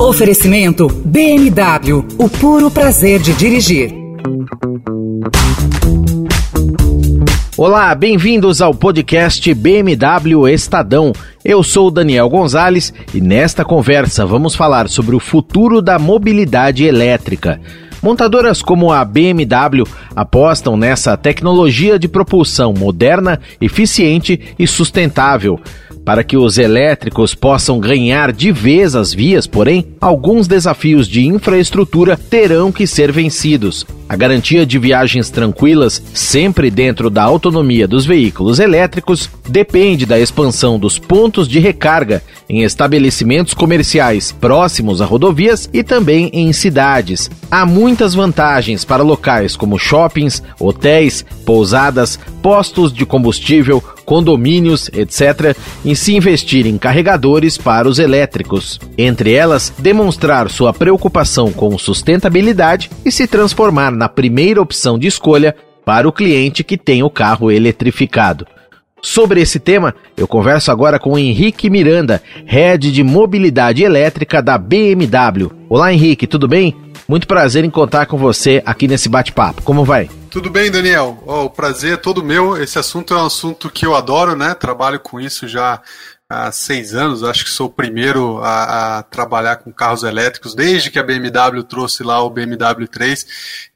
Oferecimento BMW, o puro prazer de dirigir. Olá, bem-vindos ao podcast BMW Estadão. Eu sou Daniel Gonzalez e nesta conversa vamos falar sobre o futuro da mobilidade elétrica. Montadoras como a BMW apostam nessa tecnologia de propulsão moderna, eficiente e sustentável. Para que os elétricos possam ganhar de vez as vias, porém, alguns desafios de infraestrutura terão que ser vencidos. A garantia de viagens tranquilas, sempre dentro da autonomia dos veículos elétricos, depende da expansão dos pontos de recarga em estabelecimentos comerciais próximos a rodovias e também em cidades. Há muitas vantagens para locais como shoppings, hotéis, pousadas, postos de combustível, condomínios, etc., em se investir em carregadores para os elétricos. Entre elas, demonstrar sua preocupação com sustentabilidade e se transformar na primeira opção de escolha para o cliente que tem o carro eletrificado. Sobre esse tema, eu converso agora com Henrique Miranda, head de mobilidade elétrica da BMW. Olá, Henrique, tudo bem? Muito prazer em contar com você aqui nesse bate-papo. Como vai? Tudo bem, Daniel? Oh, o prazer é todo meu. Esse assunto é um assunto que eu adoro, né? Trabalho com isso já há seis anos, acho que sou o primeiro a, a, trabalhar com carros elétricos, desde que a BMW trouxe lá o BMW 3.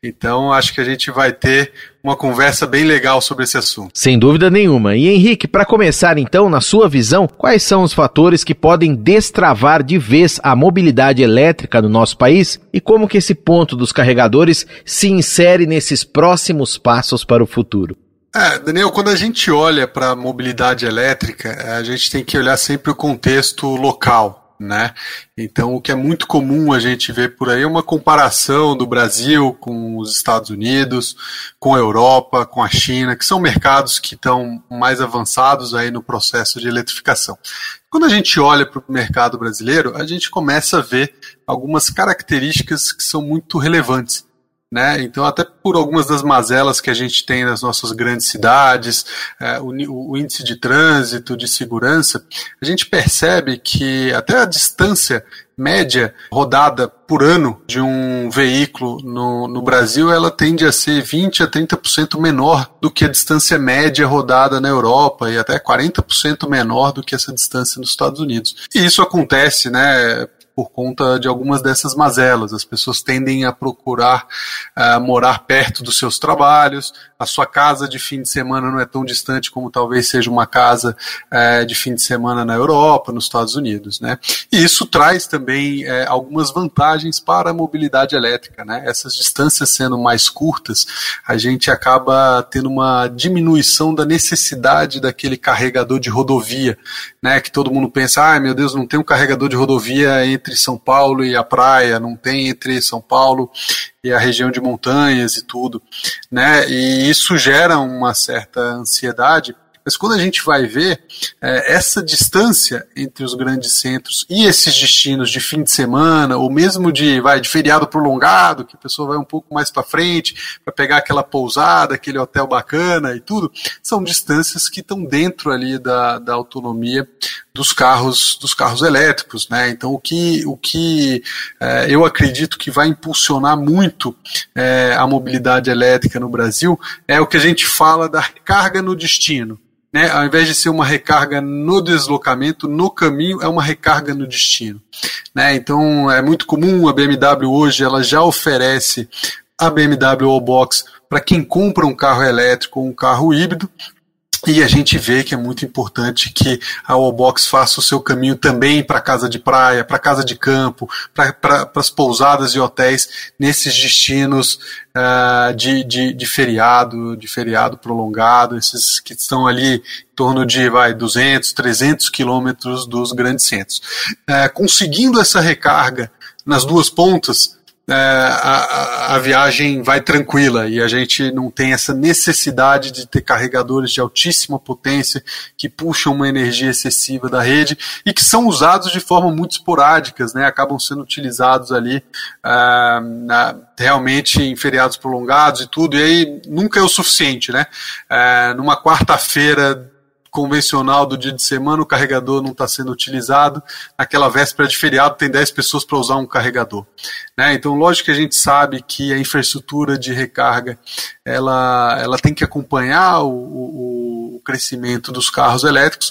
Então, acho que a gente vai ter uma conversa bem legal sobre esse assunto. Sem dúvida nenhuma. E Henrique, para começar então, na sua visão, quais são os fatores que podem destravar de vez a mobilidade elétrica no nosso país e como que esse ponto dos carregadores se insere nesses próximos passos para o futuro? É, Daniel, quando a gente olha para a mobilidade elétrica, a gente tem que olhar sempre o contexto local, né? Então, o que é muito comum a gente ver por aí é uma comparação do Brasil com os Estados Unidos, com a Europa, com a China, que são mercados que estão mais avançados aí no processo de eletrificação. Quando a gente olha para o mercado brasileiro, a gente começa a ver algumas características que são muito relevantes. Né? Então, até por algumas das mazelas que a gente tem nas nossas grandes cidades, é, o, o, índice de trânsito, de segurança, a gente percebe que até a distância média rodada por ano de um veículo no, no Brasil, ela tende a ser 20 a 30% menor do que a distância média rodada na Europa e até 40% menor do que essa distância nos Estados Unidos. E isso acontece, né, por conta de algumas dessas mazelas. As pessoas tendem a procurar uh, morar perto dos seus trabalhos, a sua casa de fim de semana não é tão distante como talvez seja uma casa uh, de fim de semana na Europa, nos Estados Unidos. Né? E isso traz também uh, algumas vantagens para a mobilidade elétrica. Né? Essas distâncias sendo mais curtas, a gente acaba tendo uma diminuição da necessidade daquele carregador de rodovia, né? que todo mundo pensa, ah, meu Deus, não tem um carregador de rodovia entre entre São Paulo e a praia, não tem entre São Paulo e a região de montanhas e tudo, né? E isso gera uma certa ansiedade mas quando a gente vai ver é, essa distância entre os grandes centros e esses destinos de fim de semana, ou mesmo de, vai, de feriado prolongado, que a pessoa vai um pouco mais para frente para pegar aquela pousada, aquele hotel bacana e tudo, são distâncias que estão dentro ali da, da autonomia dos carros dos carros elétricos, né? Então o que o que é, eu acredito que vai impulsionar muito é, a mobilidade elétrica no Brasil é o que a gente fala da recarga no destino né, ao invés de ser uma recarga no deslocamento, no caminho, é uma recarga no destino. Né? Então é muito comum a BMW hoje, ela já oferece a BMW All-Box para quem compra um carro elétrico ou um carro híbrido, e a gente vê que é muito importante que a Wallbox faça o seu caminho também para casa de praia, para casa de campo, para pra, as pousadas e hotéis nesses destinos uh, de, de, de, feriado, de feriado prolongado, esses que estão ali em torno de vai, 200, 300 quilômetros dos grandes centros. Uh, conseguindo essa recarga nas duas pontas, é, a, a, viagem vai tranquila e a gente não tem essa necessidade de ter carregadores de altíssima potência que puxam uma energia excessiva da rede e que são usados de forma muito esporádicas, né? acabam sendo utilizados ali uh, na, realmente em feriados prolongados e tudo, e aí nunca é o suficiente. Né? Uh, numa quarta-feira convencional do dia de semana, o carregador não está sendo utilizado. Naquela véspera de feriado, tem 10 pessoas para usar um carregador. Né? Então, lógico que a gente sabe que a infraestrutura de recarga ela, ela tem que acompanhar o, o, o crescimento dos carros elétricos,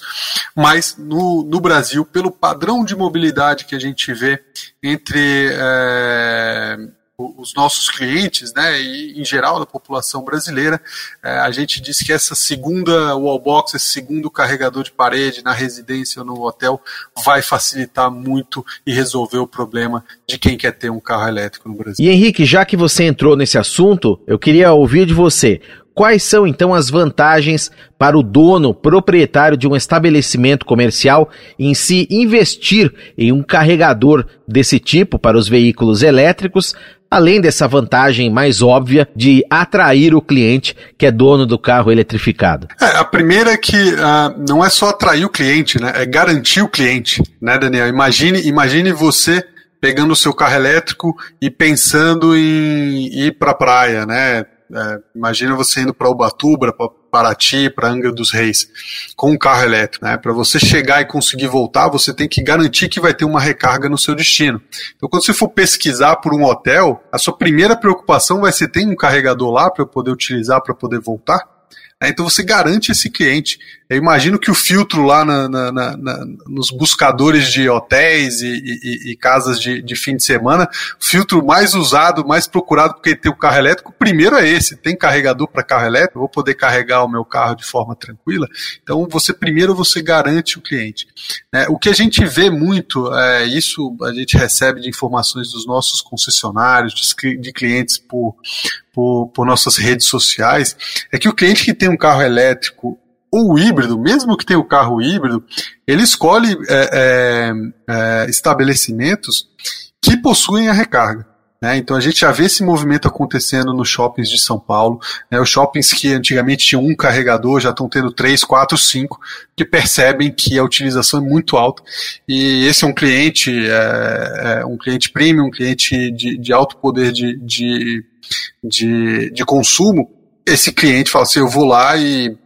mas no, no Brasil, pelo padrão de mobilidade que a gente vê entre. É, os nossos clientes, né, e em geral da população brasileira, é, a gente disse que essa segunda wallbox, esse segundo carregador de parede na residência ou no hotel, vai facilitar muito e resolver o problema de quem quer ter um carro elétrico no Brasil. E Henrique, já que você entrou nesse assunto, eu queria ouvir de você. Quais são então as vantagens para o dono, proprietário de um estabelecimento comercial em se investir em um carregador desse tipo para os veículos elétricos, além dessa vantagem mais óbvia de atrair o cliente que é dono do carro eletrificado? É, a primeira é que uh, não é só atrair o cliente, né? É garantir o cliente, né, Daniel? Imagine, imagine você pegando o seu carro elétrico e pensando em ir para a praia, né? É, imagina você indo para Ubatuba, Paraty, para Angra dos Reis, com um carro elétrico. Né? Para você chegar e conseguir voltar, você tem que garantir que vai ter uma recarga no seu destino. Então, quando você for pesquisar por um hotel, a sua primeira preocupação vai ser: tem um carregador lá para eu poder utilizar para poder voltar? É, então você garante esse cliente. Eu imagino que o filtro lá na, na, na, nos buscadores de hotéis e, e, e casas de, de, fim de semana, o filtro mais usado, mais procurado porque tem o carro elétrico, primeiro é esse. Tem carregador para carro elétrico? vou poder carregar o meu carro de forma tranquila? Então você primeiro você garante o cliente. É, o que a gente vê muito, é, isso a gente recebe de informações dos nossos concessionários, de, de clientes por, por, por nossas redes sociais, é que o cliente que tem um carro elétrico ou híbrido, mesmo que tenha o carro híbrido, ele escolhe é, é, é, estabelecimentos que possuem a recarga. Né? Então a gente já vê esse movimento acontecendo nos shoppings de São Paulo. Né? Os shoppings que antigamente tinham um carregador já estão tendo três, quatro, cinco, que percebem que a utilização é muito alta. E esse é um cliente, é, é um cliente premium, um cliente de, de alto poder de, de de, de consumo, esse cliente fala assim: eu vou lá e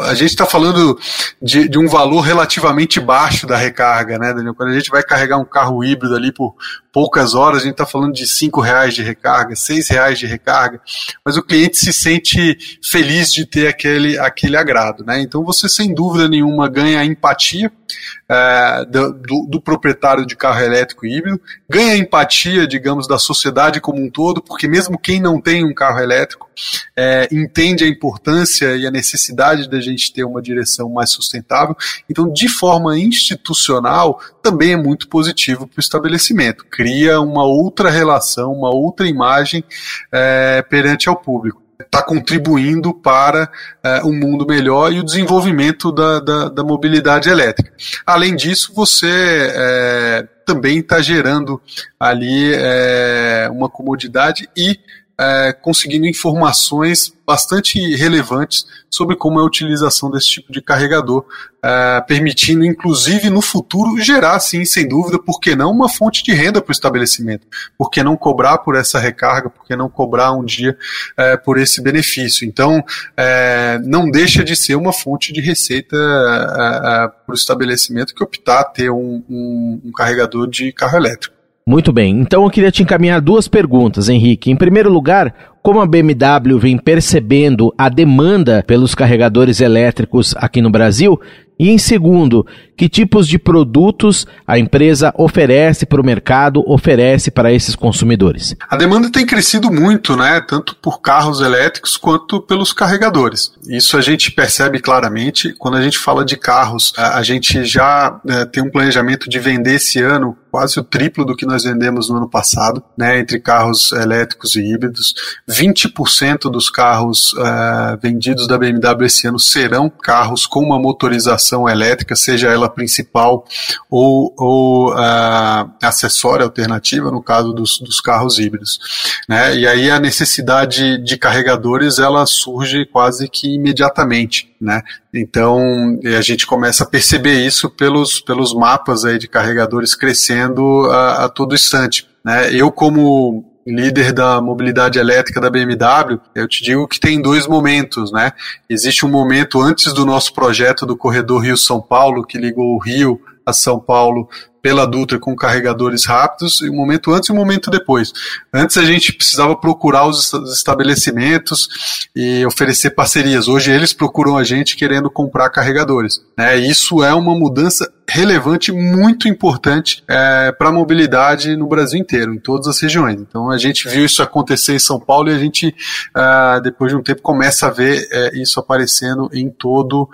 a gente está falando de, de, um valor relativamente baixo da recarga, né, Daniel? Quando a gente vai carregar um carro híbrido ali por poucas horas, a gente está falando de cinco reais de recarga, seis reais de recarga, mas o cliente se sente feliz de ter aquele, aquele agrado, né? Então você sem dúvida nenhuma ganha empatia é, do, do, proprietário de carro elétrico híbrido, ganha empatia, digamos, da sociedade como um todo, porque mesmo quem não tem um carro elétrico é, entende a importância e a necessidade da gente ter uma direção mais sustentável. Então, de forma institucional, também é muito positivo para o estabelecimento. Cria uma outra relação, uma outra imagem é, perante ao público está contribuindo para é, um mundo melhor e o desenvolvimento da, da, da mobilidade elétrica. Além disso, você é, também está gerando ali é, uma comodidade e é, conseguindo informações bastante relevantes sobre como é a utilização desse tipo de carregador, é, permitindo, inclusive, no futuro, gerar, sim, sem dúvida, por que não, uma fonte de renda para o estabelecimento? Por que não cobrar por essa recarga? Por que não cobrar um dia é, por esse benefício? Então, é, não deixa de ser uma fonte de receita é, é, para o estabelecimento que optar ter um, um, um carregador de carro elétrico. Muito bem, então eu queria te encaminhar duas perguntas, Henrique. Em primeiro lugar, como a BMW vem percebendo a demanda pelos carregadores elétricos aqui no Brasil? E em segundo, que tipos de produtos a empresa oferece para o mercado, oferece para esses consumidores? A demanda tem crescido muito, né? Tanto por carros elétricos quanto pelos carregadores. Isso a gente percebe claramente quando a gente fala de carros. A gente já é, tem um planejamento de vender esse ano quase o triplo do que nós vendemos no ano passado, né? Entre carros elétricos e híbridos. 20% dos carros uh, vendidos da BMW esse ano serão carros com uma motorização elétrica, seja ela principal ou, ou uh, acessória alternativa, no caso dos, dos carros híbridos. Né? E aí a necessidade de carregadores ela surge quase que imediatamente. Né? Então a gente começa a perceber isso pelos, pelos mapas aí de carregadores crescendo a, a todo instante. Né? Eu, como líder da mobilidade elétrica da BMW, eu te digo que tem dois momentos, né? Existe um momento antes do nosso projeto do corredor Rio-São Paulo, que ligou o Rio a São Paulo pela Dutra com carregadores rápidos, um momento antes e um momento depois. Antes a gente precisava procurar os estabelecimentos e oferecer parcerias. Hoje eles procuram a gente querendo comprar carregadores. Né? Isso é uma mudança relevante, muito importante é, para a mobilidade no Brasil inteiro, em todas as regiões. Então a gente viu isso acontecer em São Paulo e a gente, é, depois de um tempo, começa a ver é, isso aparecendo em todo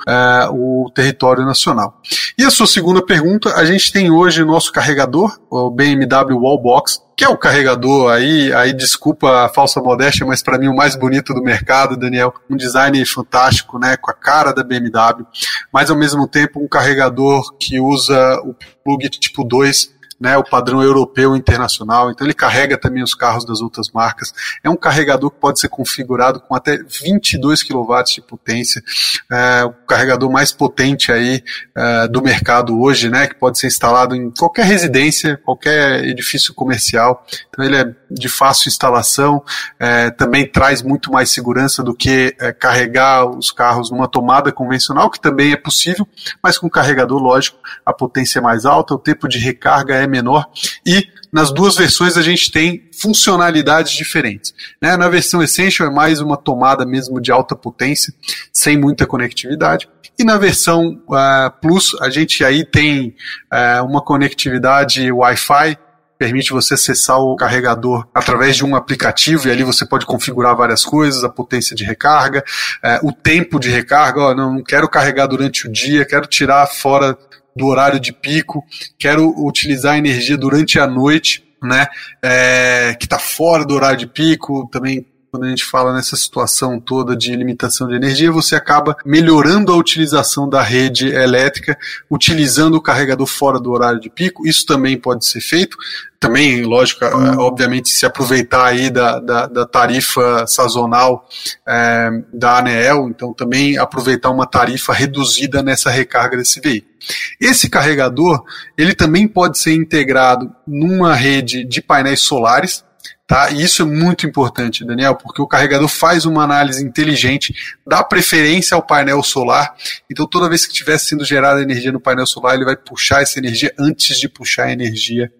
o território nacional. E a sua segunda pergunta, a gente tem hoje nosso carregador, o BMW Wallbox, que é o carregador aí, aí desculpa a falsa modéstia, mas para mim o mais bonito do mercado, Daniel, um design fantástico, né, com a cara da BMW, mas ao mesmo tempo um carregador que usa o plug tipo 2 né, o padrão europeu internacional, então ele carrega também os carros das outras marcas. É um carregador que pode ser configurado com até 22 kW de potência, é, o carregador mais potente aí é, do mercado hoje, né, que pode ser instalado em qualquer residência, qualquer edifício comercial. Então ele é de fácil instalação, é, também traz muito mais segurança do que é, carregar os carros numa tomada convencional, que também é possível, mas com carregador, lógico, a potência é mais alta, o tempo de recarga é menor e nas duas versões a gente tem funcionalidades diferentes. Né? Na versão Essential é mais uma tomada mesmo de alta potência, sem muita conectividade. E na versão uh, Plus a gente aí tem uh, uma conectividade Wi-Fi permite você acessar o carregador através de um aplicativo e ali você pode configurar várias coisas, a potência de recarga, é, o tempo de recarga, ó, não quero carregar durante o dia, quero tirar fora do horário de pico, quero utilizar a energia durante a noite, né, é, que está fora do horário de pico, também quando a gente fala nessa situação toda de limitação de energia, você acaba melhorando a utilização da rede elétrica, utilizando o carregador fora do horário de pico. Isso também pode ser feito. Também, lógico, obviamente, se aproveitar aí da, da, da tarifa sazonal é, da ANEEL, então também aproveitar uma tarifa reduzida nessa recarga desse veículo. Esse carregador, ele também pode ser integrado numa rede de painéis solares, Tá? E isso é muito importante, Daniel, porque o carregador faz uma análise inteligente, dá preferência ao painel solar. Então, toda vez que estiver sendo gerada energia no painel solar, ele vai puxar essa energia antes de puxar a energia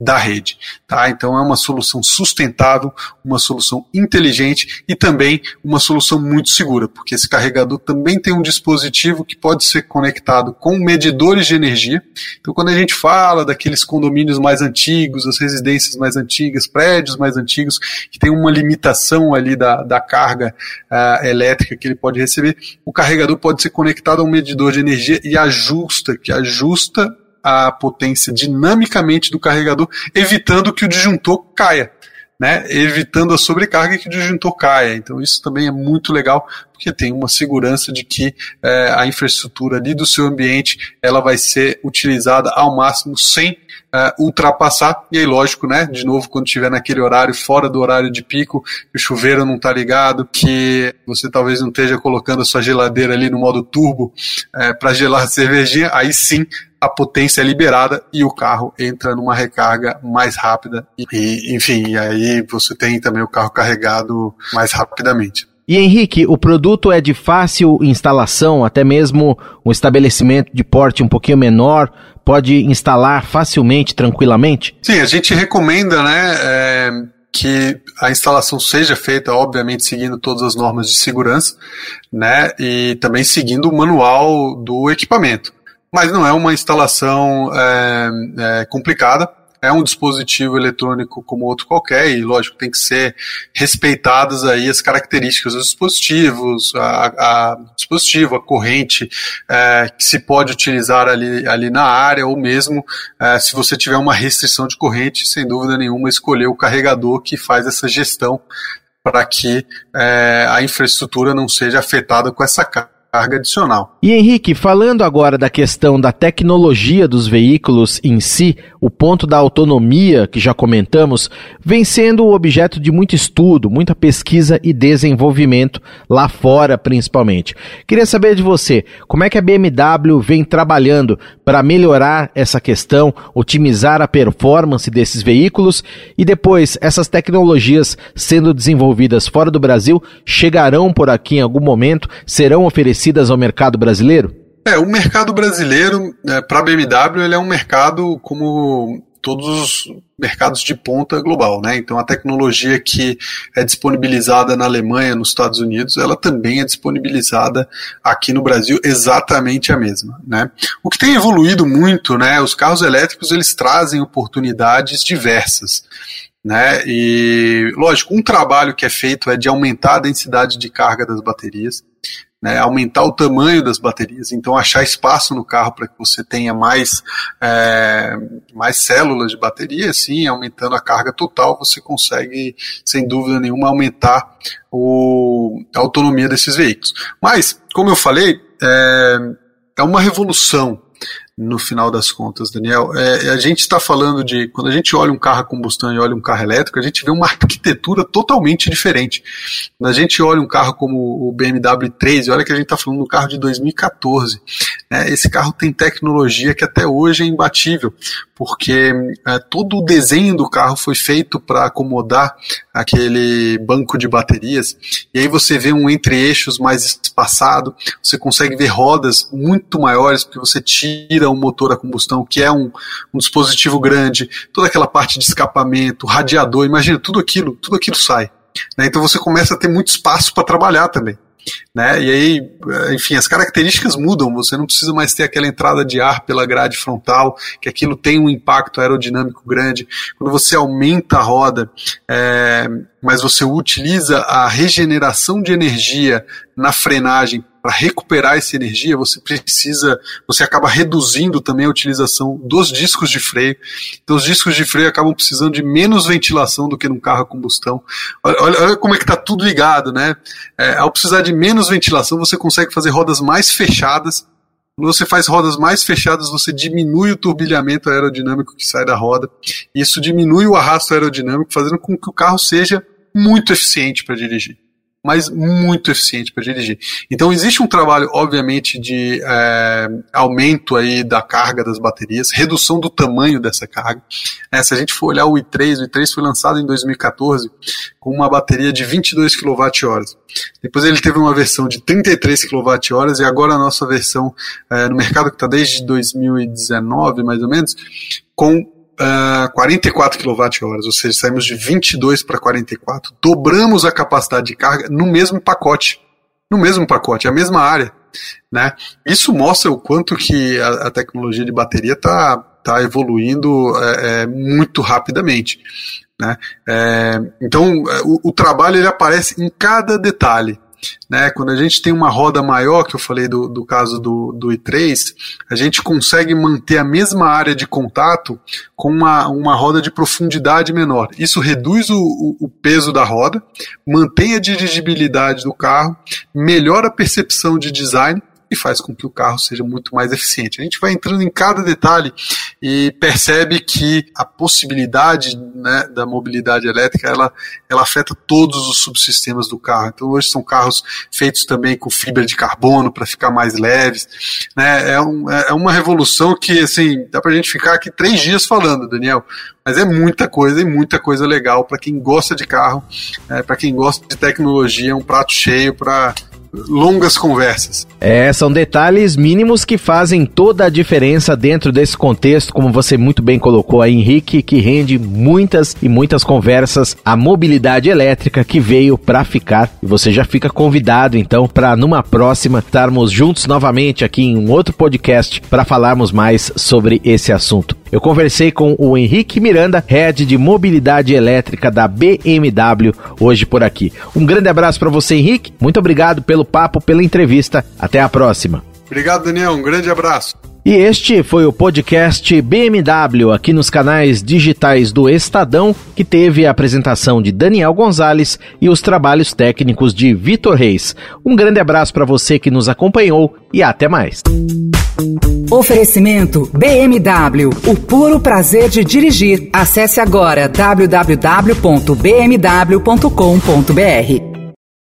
da rede. Tá? Então é uma solução sustentável, uma solução inteligente e também uma solução muito segura, porque esse carregador também tem um dispositivo que pode ser conectado com medidores de energia. Então quando a gente fala daqueles condomínios mais antigos, as residências mais antigas, prédios mais antigos, que tem uma limitação ali da, da carga uh, elétrica que ele pode receber, o carregador pode ser conectado a um medidor de energia e ajusta, que ajusta a potência dinamicamente do carregador, evitando que o disjuntor caia. Né, evitando a sobrecarga que o disjuntor caia. Então isso também é muito legal, porque tem uma segurança de que é, a infraestrutura ali do seu ambiente ela vai ser utilizada ao máximo sem é, ultrapassar. E aí, lógico, né? De novo, quando estiver naquele horário fora do horário de pico, o chuveiro não está ligado, que você talvez não esteja colocando a sua geladeira ali no modo turbo é, para gelar a cervejinha, aí sim a potência é liberada e o carro entra numa recarga mais rápida. E, enfim, aí você tem também o carro carregado mais rapidamente. E Henrique, o produto é de fácil instalação, até mesmo um estabelecimento de porte um pouquinho menor pode instalar facilmente, tranquilamente? Sim, a gente recomenda, né? É que a instalação seja feita, obviamente, seguindo todas as normas de segurança, né, e também seguindo o manual do equipamento mas não é uma instalação é, é, complicada. É um dispositivo eletrônico como outro qualquer e, lógico, tem que ser respeitadas aí as características dos dispositivos, a, a dispositivo, a corrente é, que se pode utilizar ali, ali na área ou mesmo é, se você tiver uma restrição de corrente, sem dúvida nenhuma, escolher o carregador que faz essa gestão para que é, a infraestrutura não seja afetada com essa carga carga adicional. E Henrique, falando agora da questão da tecnologia dos veículos em si, o ponto da autonomia que já comentamos, vem sendo objeto de muito estudo, muita pesquisa e desenvolvimento lá fora, principalmente. Queria saber de você, como é que a BMW vem trabalhando para melhorar essa questão, otimizar a performance desses veículos e depois essas tecnologias sendo desenvolvidas fora do Brasil chegarão por aqui em algum momento, serão oferecidas oferecidas ao mercado brasileiro? É, o mercado brasileiro, é, para a BMW, ele é um mercado como todos os mercados de ponta global, né? Então a tecnologia que é disponibilizada na Alemanha, nos Estados Unidos, ela também é disponibilizada aqui no Brasil exatamente a mesma, né? O que tem evoluído muito, né? Os carros elétricos eles trazem oportunidades diversas. Né? E, lógico, um trabalho que é feito é de aumentar a densidade de carga das baterias né, aumentar o tamanho das baterias, então achar espaço no carro para que você tenha mais, é, mais células de bateria, sim, aumentando a carga total, você consegue, sem dúvida nenhuma, aumentar o, a autonomia desses veículos. Mas, como eu falei, é, é uma revolução no final das contas, Daniel. É, a gente está falando de. Quando a gente olha um carro a combustão e olha um carro elétrico, a gente vê uma arquitetura totalmente diferente. Quando a gente olha um carro como o BMW 3, olha que a gente está falando de um carro de 2014. Né, esse carro tem tecnologia que até hoje é imbatível, porque é, todo o desenho do carro foi feito para acomodar aquele banco de baterias. E aí você vê um entre-eixos mais espaçado, você consegue ver rodas muito maiores, porque você tira um motor a combustão, que é um, um dispositivo grande, toda aquela parte de escapamento, radiador, imagina, tudo aquilo, tudo aquilo sai. Né? Então você começa a ter muito espaço para trabalhar também. Né? E aí, enfim, as características mudam. Você não precisa mais ter aquela entrada de ar pela grade frontal, que aquilo tem um impacto aerodinâmico grande. Quando você aumenta a roda, é, mas você utiliza a regeneração de energia na frenagem para recuperar essa energia, você precisa, você acaba reduzindo também a utilização dos discos de freio. Então, os discos de freio acabam precisando de menos ventilação do que num carro a combustão. Olha, olha como é que está tudo ligado, né? É, ao precisar de menos ventilação, você consegue fazer rodas mais fechadas. Quando você faz rodas mais fechadas, você diminui o turbilhamento aerodinâmico que sai da roda. Isso diminui o arrasto aerodinâmico, fazendo com que o carro seja muito eficiente para dirigir mas muito eficiente para dirigir. Então existe um trabalho, obviamente, de é, aumento aí da carga das baterias, redução do tamanho dessa carga. É, se a gente for olhar o i3, o i3 foi lançado em 2014 com uma bateria de 22 kWh. Depois ele teve uma versão de 33 kWh e agora a nossa versão é, no mercado que está desde 2019, mais ou menos, com uh, 44 kWh, ou seja, saímos de 22 para 44, dobramos a capacidade de carga no mesmo pacote, no mesmo pacote, a mesma área, né? Isso mostra o quanto que a, a tecnologia de bateria está tá evoluindo é, é, muito rapidamente. Né? É, então, o, o trabalho ele aparece em cada detalhe. Né? Quando a gente tem uma roda maior, que eu falei do, do caso do, do i3, a gente consegue manter a mesma área de contato com uma, uma roda de profundidade menor. Isso reduz o, o, o peso da roda, mantém a dirigibilidade do carro, melhora a percepção de design e faz com que o carro seja muito mais eficiente. A gente vai entrando em cada detalhe e percebe que a possibilidade né, da mobilidade elétrica ela, ela afeta todos os subsistemas do carro. Então hoje são carros feitos também com fibra de carbono para ficar mais leves. Né? É, um, é uma revolução que assim dá para a gente ficar aqui três dias falando, Daniel. Mas é muita coisa e muita coisa legal para quem gosta de carro, é, para quem gosta de tecnologia, é um prato cheio para longas conversas. É, são detalhes mínimos que fazem toda a diferença dentro desse contexto, como você muito bem colocou aí, Henrique, que rende muitas e muitas conversas a mobilidade elétrica que veio para ficar. E você já fica convidado então para numa próxima estarmos juntos novamente aqui em um outro podcast para falarmos mais sobre esse assunto. Eu conversei com o Henrique Miranda, head de mobilidade elétrica da BMW, hoje por aqui. Um grande abraço para você, Henrique. Muito obrigado pelo papo, pela entrevista. Até a próxima. Obrigado, Daniel. Um grande abraço. E este foi o podcast BMW aqui nos canais digitais do Estadão, que teve a apresentação de Daniel Gonzalez e os trabalhos técnicos de Vitor Reis. Um grande abraço para você que nos acompanhou e até mais. Oferecimento BMW, o puro prazer de dirigir. Acesse agora www.bmw.com.br.